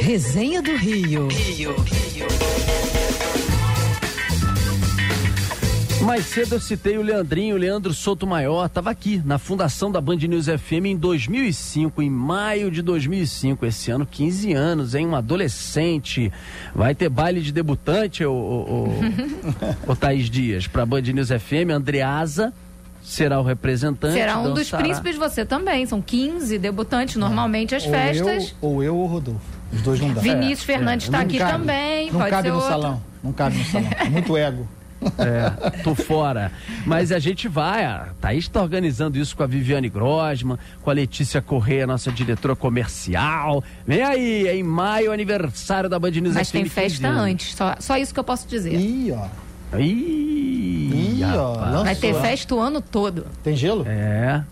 Resenha do Rio. Rio, Rio. Mais cedo eu citei o Leandrinho, o Leandro Souto Maior, estava aqui na fundação da Band News FM em 2005, em maio de 2005, esse ano, 15 anos, hein? Um adolescente. Vai ter baile de debutante, o, o, o, o Thaís Dias, para Band News FM, Andreasa será o representante. Será um dos príncipes, você também. São 15 debutantes normalmente as ou festas. Eu, ou eu ou o Rodolfo. Os dois não dá. Vinícius é, Fernandes está é. aqui cabe, também. Não pode cabe ser no outro. salão. Não cabe no salão. É muito ego. É, tô fora. Mas a gente vai, a Thaís está organizando isso com a Viviane Grosman, com a Letícia Correia, nossa diretora comercial. Vem aí, é em maio, aniversário da Band News Mas tem festa antes, só, só isso que eu posso dizer. Ih, ó. Ih, Ih ó. Vai ter festa o ano todo. Tem gelo? É.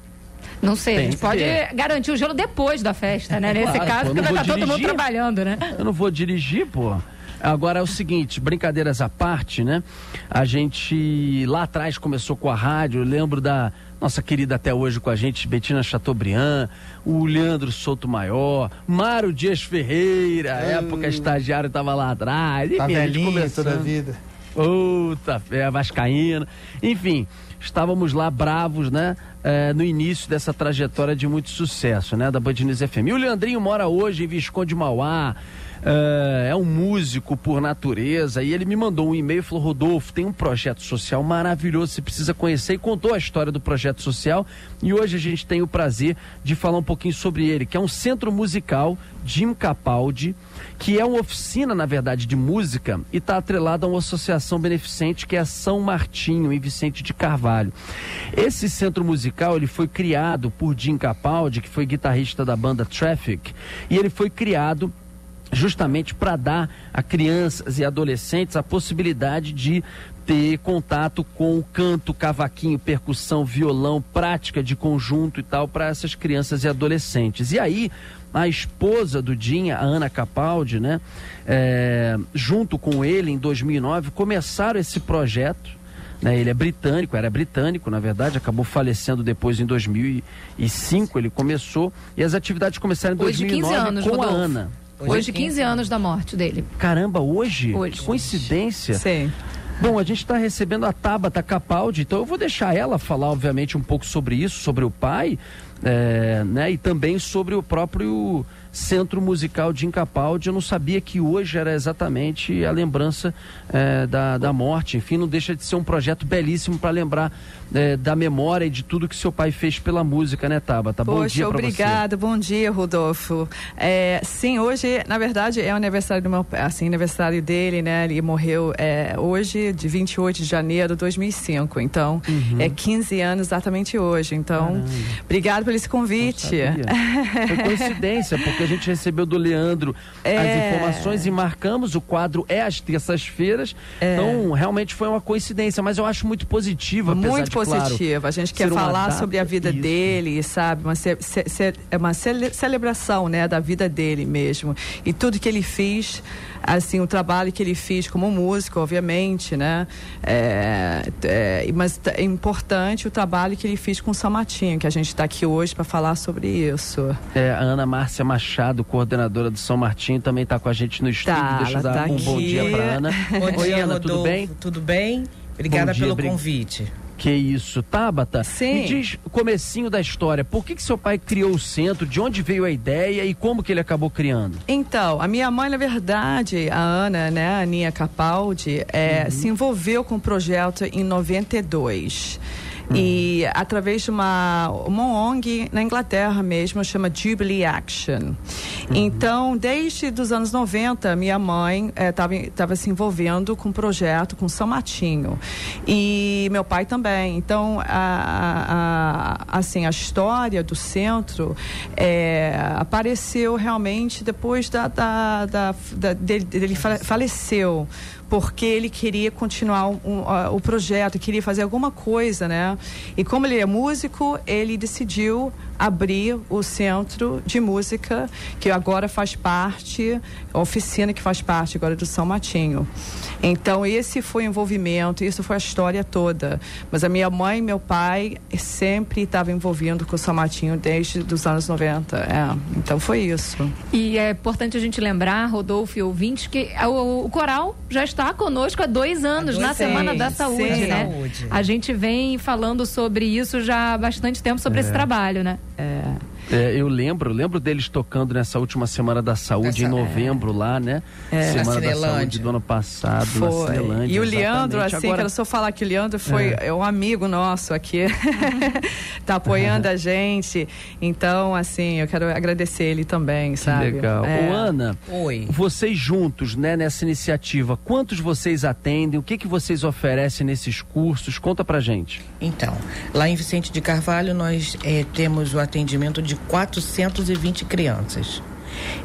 Não sei, Tem a gente pode ter. garantir o gelo depois da festa, né? Nesse Claro, caso, porque não vai vou estar todo mundo trabalhando, né? Eu não vou dirigir, pô. Agora é o seguinte, brincadeiras à parte, né? A gente lá atrás começou com a rádio, eu lembro da nossa querida até hoje com a gente, Betina Chateaubriand, o Leandro Souto Maior, Mário Dias Ferreira, época estagiário estava lá atrás. Tá a gente velhinho começando. toda a vida. Puta fé, Vascaína. Enfim, estávamos lá bravos, né? eh, no início dessa trajetória de muito sucesso, né? Da Band FM. E o Leandrinho mora hoje em Visconde Mauá. Eh, é um músico por natureza e ele me mandou um e-mail e falou: Rodolfo, tem um projeto social maravilhoso, você precisa conhecer. E contou a história do projeto social. E hoje a gente tem o prazer de falar um pouquinho sobre ele, que é um centro musical Jim Capaldi, que é uma oficina, na verdade, de música e está atrelado a uma associação beneficente que é São Martinho, em Vicente de Carvalho. Esse centro musical ele foi criado por Jim Capaldi, que foi guitarrista da banda Traffic, e ele foi criado justamente para dar a crianças e adolescentes a possibilidade de ter contato com o canto, cavaquinho, percussão, violão, prática de conjunto e tal para essas crianças e adolescentes. E aí a esposa do Dinha, a Ana Capaldi, né, é, junto com ele em 2009 começaram esse projeto. Né, ele é britânico, era britânico, na verdade, acabou falecendo depois em 2005. Ele começou e as atividades começaram em Hoje, 2009 15 anos, com Rodolfo. a Ana. Hoje, 15 anos da morte dele. Caramba, hoje? Hoje. Que coincidência. Sim. Bom, a gente está recebendo a Tabata Capaldi, então eu vou deixar ela falar, obviamente, um pouco sobre isso, sobre o pai, é, né? E também sobre o próprio Centro Musical de Incapaldi. Eu não sabia que hoje era exatamente a lembrança é, da, da morte. Enfim, não deixa de ser um projeto belíssimo para lembrar é, da memória e de tudo que seu pai fez pela música, né, Tabata? Bom Poxa, dia para você. obrigada. Bom dia, Rodolfo. É, sim, hoje, na verdade, é o aniversário do meu pai, assim, aniversário dele, né? Ele morreu é, hoje, de 28 de janeiro de 2005. Então, é 15 anos exatamente hoje. Então, Uhum. Caramba. obrigado por esse convite. Foi coincidência, porque gente recebeu do Leandro É. as informações e marcamos. O quadro é às terças-feiras. É. Então, realmente foi uma coincidência, mas eu acho muito positiva, Muito de, claro, positiva. a gente quer falar sobre a vida Isso. dele, sabe? Uma, ce- ce- ce- é uma cele- celebração, né, da vida dele mesmo. E tudo que ele fez, assim, o trabalho que ele fez como músico, obviamente, né? É, é, mas é importante o trabalho que ele fez com o São Martinho, que a gente está aqui hoje para falar sobre isso. É, a Ana Márcia Machado, coordenadora do São Martinho, também está com a gente no estúdio. Tá, Deixa eu dar tá um bom aqui. dia para Ana. Bom Oi, dia, Ana, Rodolfo. tudo bem? Tudo bem? Obrigada Bom dia, pelo bri- convite. Que isso, Tabata? Sim. Me diz o comecinho da história. Por que, que seu pai criou o centro? De onde veio a ideia e como que ele acabou criando? Então, a minha mãe, na verdade, a Ana, né, a Aninha Capaldi, é, Uhum. se envolveu com o projeto em 92. E através de uma, uma ONG na Inglaterra mesmo, chama Jubilee Action. Então, desde os anos 90, minha mãe estava se envolvendo com o projeto com São Martinho. E meu pai também. Então, a- a- assim, a história do centro é, apareceu realmente depois da, da, da- da- dele, dele fale- faleceu porque ele queria continuar um- a- o projeto, queria fazer alguma coisa, né? E como ele é músico, ele decidiu abrir o centro de música, que agora faz parte, a oficina que faz parte agora do São Matinho. Então, esse foi o envolvimento, isso foi a história toda. Mas a minha mãe e meu pai sempre estavam envolviendo com o São Martinho desde os anos 90. É, então, foi isso. E é importante a gente lembrar, Rodolfo e ouvintes, que o, o coral já está conosco há dois anos, há dois na Semana da Saúde, sim. né? Saúde. A gente vem falando sobre isso já há bastante tempo, sobre é. esse trabalho, né? É. É, eu lembro, lembro deles tocando nessa última Semana da Saúde, Essa, em novembro, é. lá, né? É. Semana da Saúde do ano passado, foi. na Cinelândia. E o Leandro, assim, Agora... quero só falar que o Leandro foi é. um amigo nosso aqui, tá apoiando a gente. Então, assim, eu quero agradecer ele também, sabe? Que legal. É. Ô, Ana, Oi. vocês juntos, né, nessa iniciativa, quantos vocês atendem? O que, que vocês oferecem nesses cursos? Conta pra gente. Então, lá em Vicente de Carvalho, nós é, temos o atendimento de 420 crianças.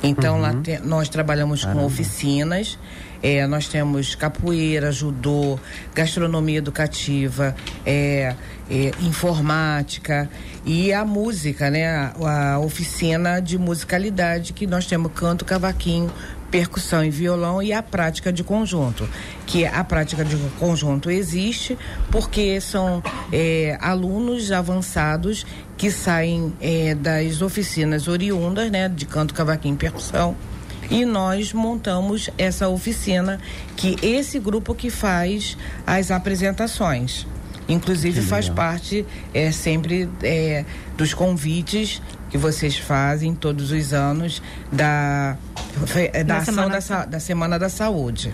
Então, uhum. lá te, nós trabalhamos Caramba. com oficinas, é, nós temos capoeira, judô, gastronomia educativa, é, é, informática e a música, né? A, a, oficina de musicalidade que nós temos canto, cavaquinho, percussão e violão e a prática de conjunto, que a prática de conjunto existe porque são é, alunos avançados que saem é, das oficinas oriundas, né, de canto, cavaquinho e percussão, e nós montamos essa oficina que esse grupo que faz as apresentações. Inclusive faz parte é, sempre é, dos convites que vocês fazem todos os anos da, da, ação da, da Semana da Saúde.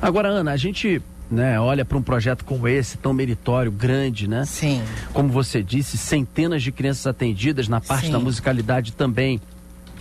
Agora, Ana, a gente né, olha para um projeto como esse, tão meritório, grande, né? Sim. Como você disse, centenas de crianças atendidas na parte Sim. da musicalidade também.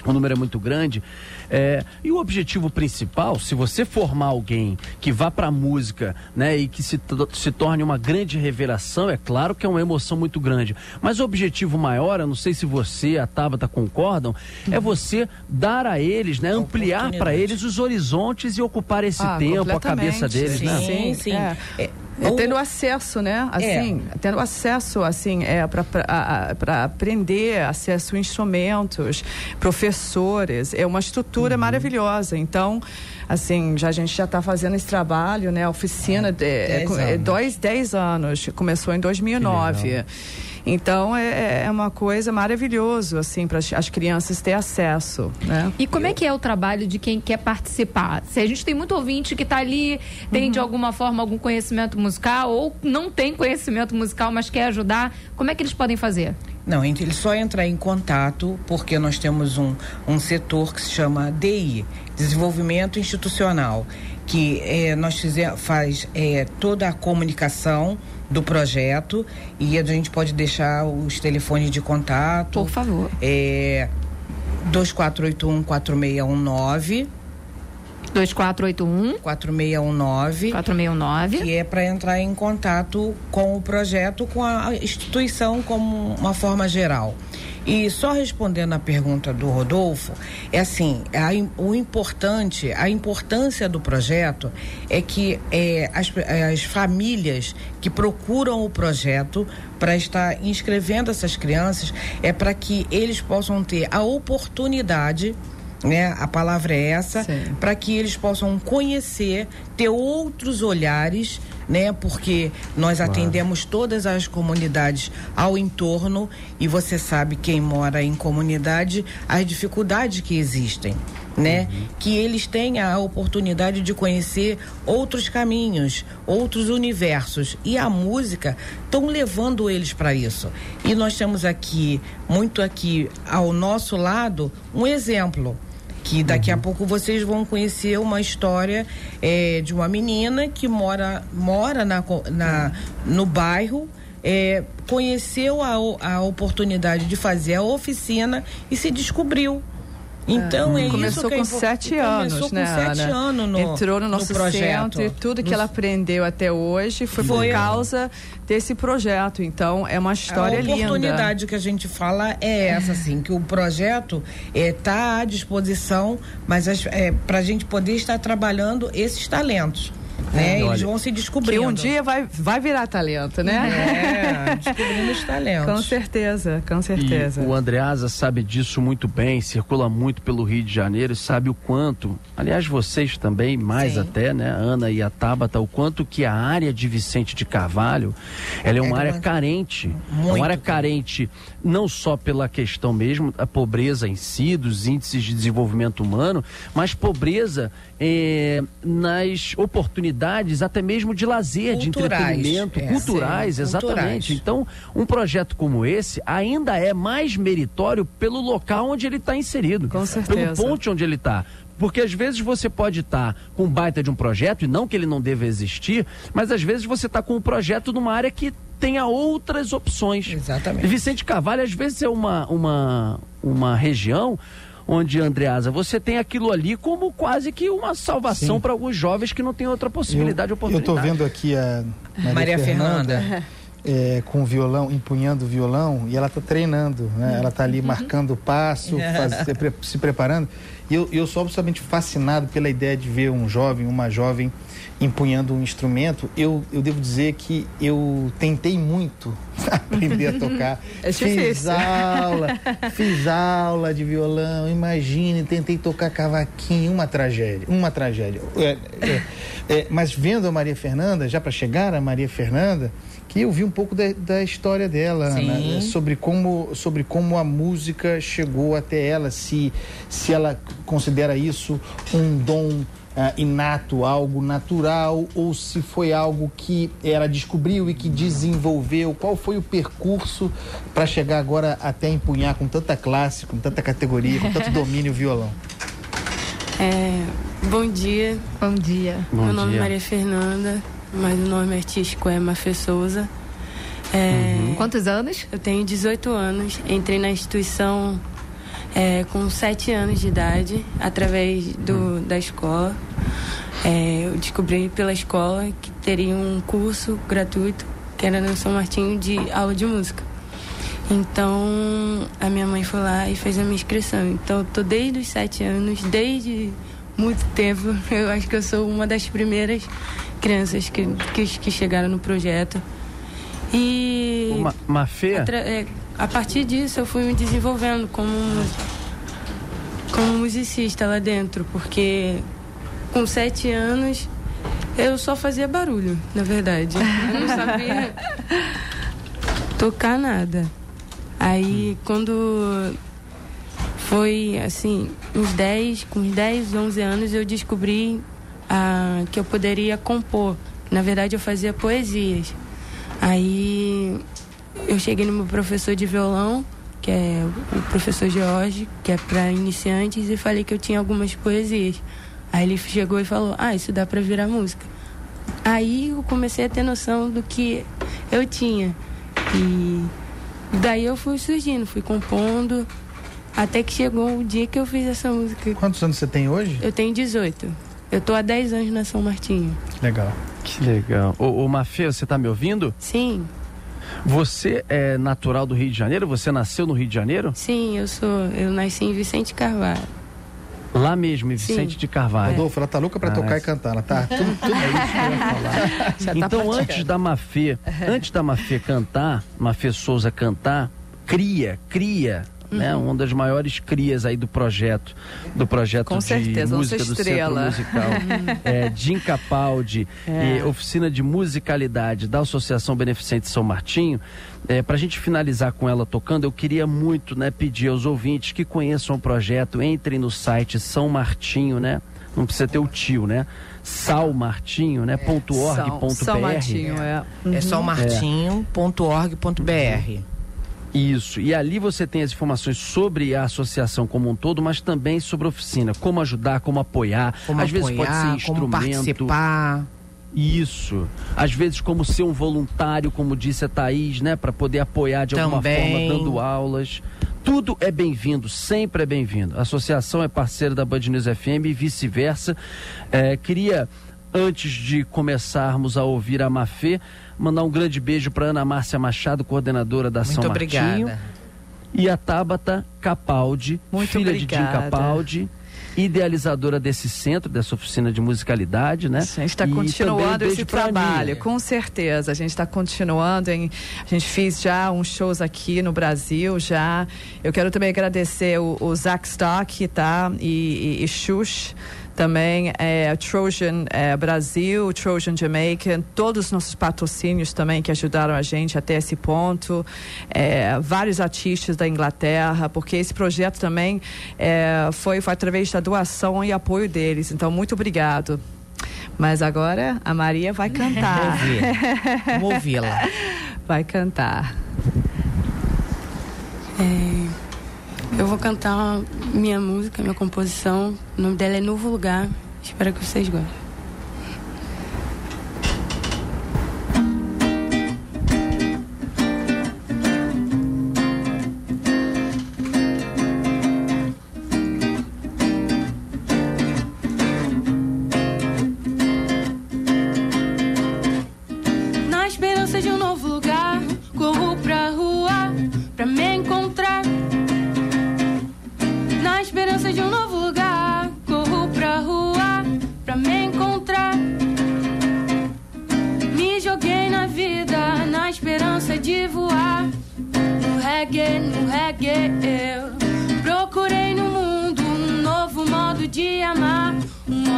O número é muito grande. É, e o objetivo principal, se você formar alguém que vá para a música, né, e que se, se torne uma grande revelação, é claro que é uma emoção muito grande. Mas o objetivo maior, eu não sei se você, a Tabata concordam, é você dar a eles, né, ampliar para eles os horizontes e ocupar esse ah, tempo, a cabeça deles, sim, né? Sim, sim. É. É, é tendo acesso, né? Assim, é. tendo acesso, assim, é para aprender, acesso a instrumentos, professores, é uma estrutura uhum. maravilhosa. Então, assim, já a gente já está fazendo esse trabalho, né? A oficina de, é, é, dois, dez anos, começou em 2009. Então é, é uma coisa maravilhosa assim para as crianças ter acesso, né? E como é que é o trabalho de quem quer participar? Se a gente tem muito ouvinte que está ali, tem uhum. de alguma forma algum conhecimento musical ou não tem conhecimento musical, mas quer ajudar, como é que eles podem fazer? Não, ele só entrar em contato porque nós temos um, um setor que se chama DI, Desenvolvimento Institucional, que é, nós fizemos, faz é, toda a comunicação do projeto e a gente pode deixar os telefones de contato. Por favor. É 2481 4619 2481 4619 4619 que é para entrar em contato com o projeto com a instituição como uma forma geral. E só respondendo a pergunta do Rodolfo, é assim, a, o importante, a importância do projeto é que é, as, as famílias que procuram o projeto para estar inscrevendo essas crianças é para que eles possam ter a oportunidade né? A palavra é essa, para que eles possam conhecer, ter outros olhares, né? Porque nós claro. atendemos todas as comunidades ao entorno e você sabe quem mora em comunidade as dificuldades que existem. Né? Uhum. Que eles tenham a oportunidade de conhecer outros caminhos, outros universos. E a música estão levando eles para isso. E nós temos aqui, muito aqui ao nosso lado, um exemplo que daqui uhum. a pouco vocês vão conhecer uma história é, de uma menina que mora, mora na, na, no bairro. É, conheceu a, a oportunidade de fazer a oficina e se descobriu então é, é começou isso que com sete anos, começou né? Com sete Ana? anos no, entrou no nosso no projeto. centro e tudo que no... ela aprendeu até hoje foi, foi por causa desse projeto. Então é uma história linda. A oportunidade linda. que a gente fala é essa, assim, que o projeto está é, à disposição, mas é, para a gente poder estar trabalhando esses talentos né? Eles vão se descobrindo. Que um dia vai, vai virar talento, né? É, descobrindo os talentos. Com certeza, com certeza. E o Andreasa sabe disso muito bem, circula muito pelo Rio de Janeiro, sabe o quanto, aliás, vocês também, mais Sim. até, né, Ana e a Tabata, o quanto que a área de Vicente de Carvalho, ela é uma é área carente. Muito. É uma área carente não só pela questão mesmo da pobreza em si, dos índices de desenvolvimento humano, mas pobreza é, nas oportunidades até mesmo de lazer, culturais, de entretenimento, é, culturais, sim, exatamente. Culturais. Então, um projeto como esse ainda é mais meritório pelo local onde ele está inserido. Com certeza. Pelo ponto onde ele está. Porque às vezes você pode estar tá com baita de um projeto, e não que ele não deva existir, mas às vezes você está com um projeto numa área que tenha outras opções. Exatamente. Vicente Carvalho, às vezes, é uma, uma, uma região onde, Andreasa, você tem aquilo ali como quase que uma salvação para alguns jovens que não têm outra possibilidade eu, oportunidade. Eu estou vendo aqui a Maria, Maria Fernanda. Fernanda. É, com o violão, empunhando o violão, e ela está treinando, né? Ela está ali uhum. marcando o passo, faz, se, preparando. E eu, eu sou absolutamente fascinado pela ideia de ver um jovem, uma jovem empunhando um instrumento, eu, eu devo dizer que eu tentei muito aprender a tocar. É fiz aula, fiz aula de violão, imagine, tentei tocar cavaquinho, uma tragédia, uma tragédia. É, é, é, mas vendo a Maria Fernanda, já para chegar a Maria Fernanda, que eu vi um pouco da, da história dela, né? sobre como sobre como a música chegou até ela, se se ela considera isso um dom Uh, inato, algo natural, ou se foi algo que ela descobriu e que desenvolveu? Qual foi o percurso para chegar agora até empunhar com tanta classe, com tanta categoria, com tanto domínio o violão? É, bom dia. Bom dia. Bom Meu nome dia. é Maria Fernanda, mas o nome artístico é Mafê Souza. É, uhum. Quantos anos? Eu tenho 18 anos. Entrei na instituição é, com 7 anos de idade, através do, uhum. da escola. É, eu descobri pela escola que teria um curso gratuito, que era no São Martinho, de aula de música. Então, a minha mãe foi lá e fez a minha inscrição. Então, eu tô desde os 7 anos, desde muito tempo. Eu acho que eu sou uma das primeiras crianças que, que, que chegaram no projeto. E. Uma, uma feia? É, a partir disso eu fui me desenvolvendo como, como musicista lá dentro, porque com sete anos eu só fazia barulho, na verdade. Eu não sabia tocar nada. Aí quando foi assim, uns 10, com uns 10, 11 anos eu descobri ah, que eu poderia compor. Na verdade eu fazia poesias. Aí eu cheguei no meu professor de violão, que é o professor George, que é para iniciantes, e falei que eu tinha algumas poesias. Aí ele chegou e falou: Ah, isso dá para virar música. Aí eu comecei a ter noção do que eu tinha. E daí eu fui surgindo, fui compondo, até que chegou o dia que eu fiz essa música. Quantos anos você tem hoje? Eu tenho 18. Eu tô há 10 anos na São Martinho. Legal. Que legal. Ô, ô Mafê, você tá me ouvindo? Sim. Você é natural do Rio de Janeiro? Você nasceu no Rio de Janeiro? Sim, eu sou. Eu nasci em Vicente Carvalho. Lá mesmo, em Vicente Sim. de Carvalho. Rodolfo, ela tá louca para ah, tocar é. e cantar. Ela tá tudo, tudo é isso que eu ia falar. Tá então, tá antes da Mafê, antes da Mafê cantar, Mafê Souza cantar, cria, cria né? Uma das maiores crias aí do projeto, do projeto Com de certeza, música do estrela. Centro Musical. é, Jim Capaldi, é. oficina de musicalidade da Associação Beneficente São Martinho. É, Para a gente finalizar com ela tocando, eu queria muito né, pedir aos ouvintes que conheçam o projeto, entrem no site São Martinho, né? Não precisa ter o tio, né? salmartinho, né? É. Ponto .org, São, ponto São Martinho, é. Uhum. É salmartinho.org.br. Isso. E ali você tem as informações sobre a associação como um todo, mas também sobre a oficina. Como ajudar, como apoiar. Como Às apoiar, vezes pode ser instrumento. Como participar. Isso. Às vezes como ser um voluntário, como disse a Thaís, né? Para poder apoiar de alguma também. forma, dando aulas. Tudo é bem-vindo, sempre é bem-vindo. A associação é parceira da Band News FM e vice-versa. É, queria, antes de começarmos a ouvir a Mafê, Mandar um grande beijo para Ana Márcia Machado, coordenadora da Muito São obrigada. Martinho. E a Tabata Capaldi, Muito filha obrigada. de Jim Capaldi. idealizadora desse centro, dessa oficina de musicalidade, né? A gente está continuando esse trabalho, com certeza. A gente está continuando. Em, a gente fez já uns shows aqui no Brasil, já. Eu quero também agradecer o, o Zach Stock, tá? E, e, e Xuxa também é, Trojan é, Brasil, Trojan Jamaica, todos os nossos patrocínios também que ajudaram a gente até esse ponto, é, vários artistas da Inglaterra, porque esse projeto também é, foi, foi através da doação e apoio deles. Então, muito obrigado. Mas agora a Maria vai cantar. Vamos ouvi-la. vai cantar. É... Eu vou cantar minha música, minha composição. O nome dela é Novo Lugar. Espero que vocês gostem.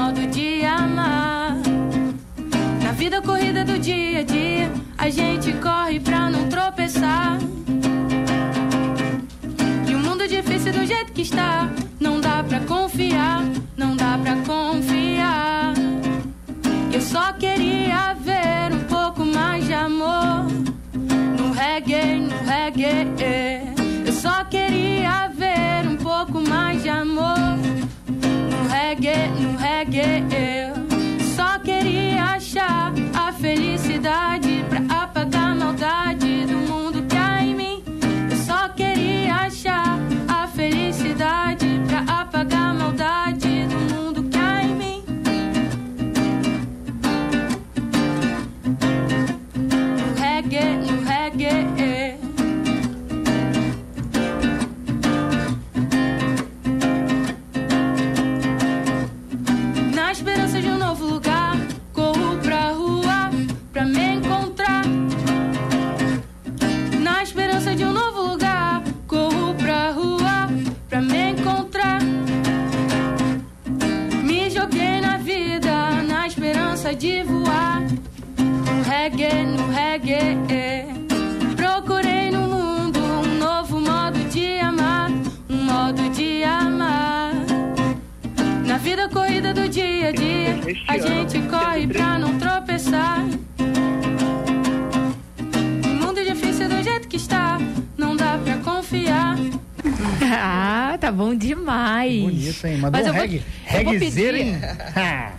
modo de amar. Na vida corrida do dia a dia, a gente corre pra não tropeçar. E o mundo difícil do jeito que está, não dá pra confiar, não dá pra confiar. Eu só queria ver um pouco mais de amor no reggae, no reggae. Eu só queria ver um pouco mais de amor no reggae, no porque eu só queria achar a felicidade pra apagar a maldade. Mandou Mas um reggae. Reggaezeiro, hein?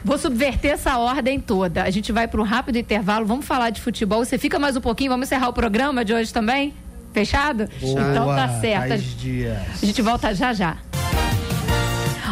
vou subverter essa ordem toda. A gente vai para um rápido intervalo, vamos falar de futebol. Você fica mais um pouquinho, vamos encerrar o programa de hoje também? Fechado? Boa, então tá certo. A gente volta já já.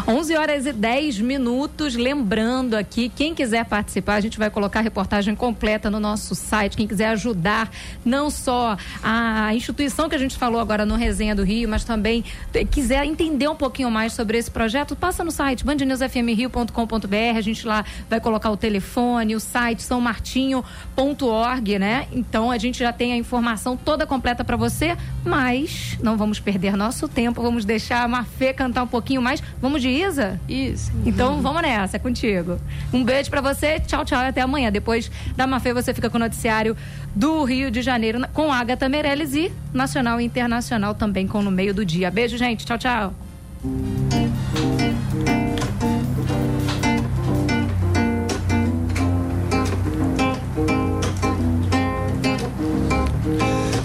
11 horas e 10 minutos. Lembrando aqui, quem quiser participar, a gente vai colocar a reportagem completa no nosso site. Quem quiser ajudar, não só a instituição que a gente falou agora no Resenha do Rio, mas também quiser entender um pouquinho mais sobre esse projeto, passa no site bandnewsfmrio.com.br. A gente lá vai colocar o telefone, o site sãomartinho.org, né? Então a gente já tem a informação toda completa para você, mas não vamos perder nosso tempo, vamos deixar a Mafê cantar um pouquinho mais. Vamos de Isa? Isso. Então vamos nessa, é contigo. Um beijo para você, tchau, tchau e até amanhã. Depois da Mafê você fica com o noticiário do Rio de Janeiro com Agatha Meirelles e nacional e internacional também com no meio do dia. Beijo, gente. Tchau, tchau.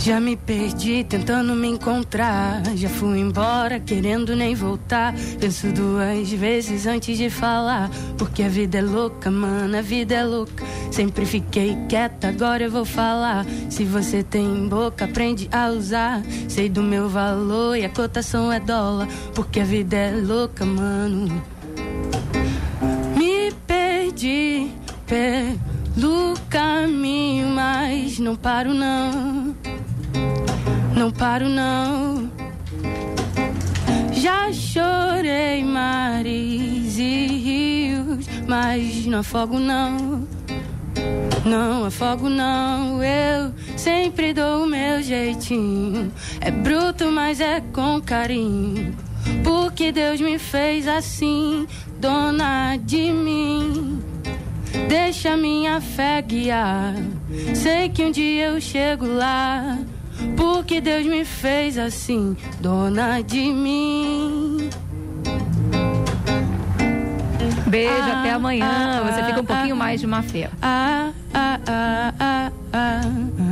Já me perdi tentando me encontrar. Já fui embora querendo nem voltar. Penso duas vezes antes de falar. Porque a vida é louca, mano, a vida é louca. Sempre fiquei quieta, agora eu vou falar. Se você tem boca, aprende a usar. Sei do meu valor e a cotação é dólar. Porque a vida é louca, mano. Me perdi pelo caminho, mas não paro não. Não paro não. Já chorei, Maria mas não afogo não. Não afogo não, eu sempre dou o meu jeitinho. É bruto, mas é com carinho. Porque Deus me fez assim, dona de mim. Deixa minha fé guiar. Sei que um dia eu chego lá. Porque Deus me fez assim, dona de mim. Beijo, ah, até amanhã. Ah, Você fica um pouquinho ah, mais de má fé. Ah, ah, ah, ah, ah.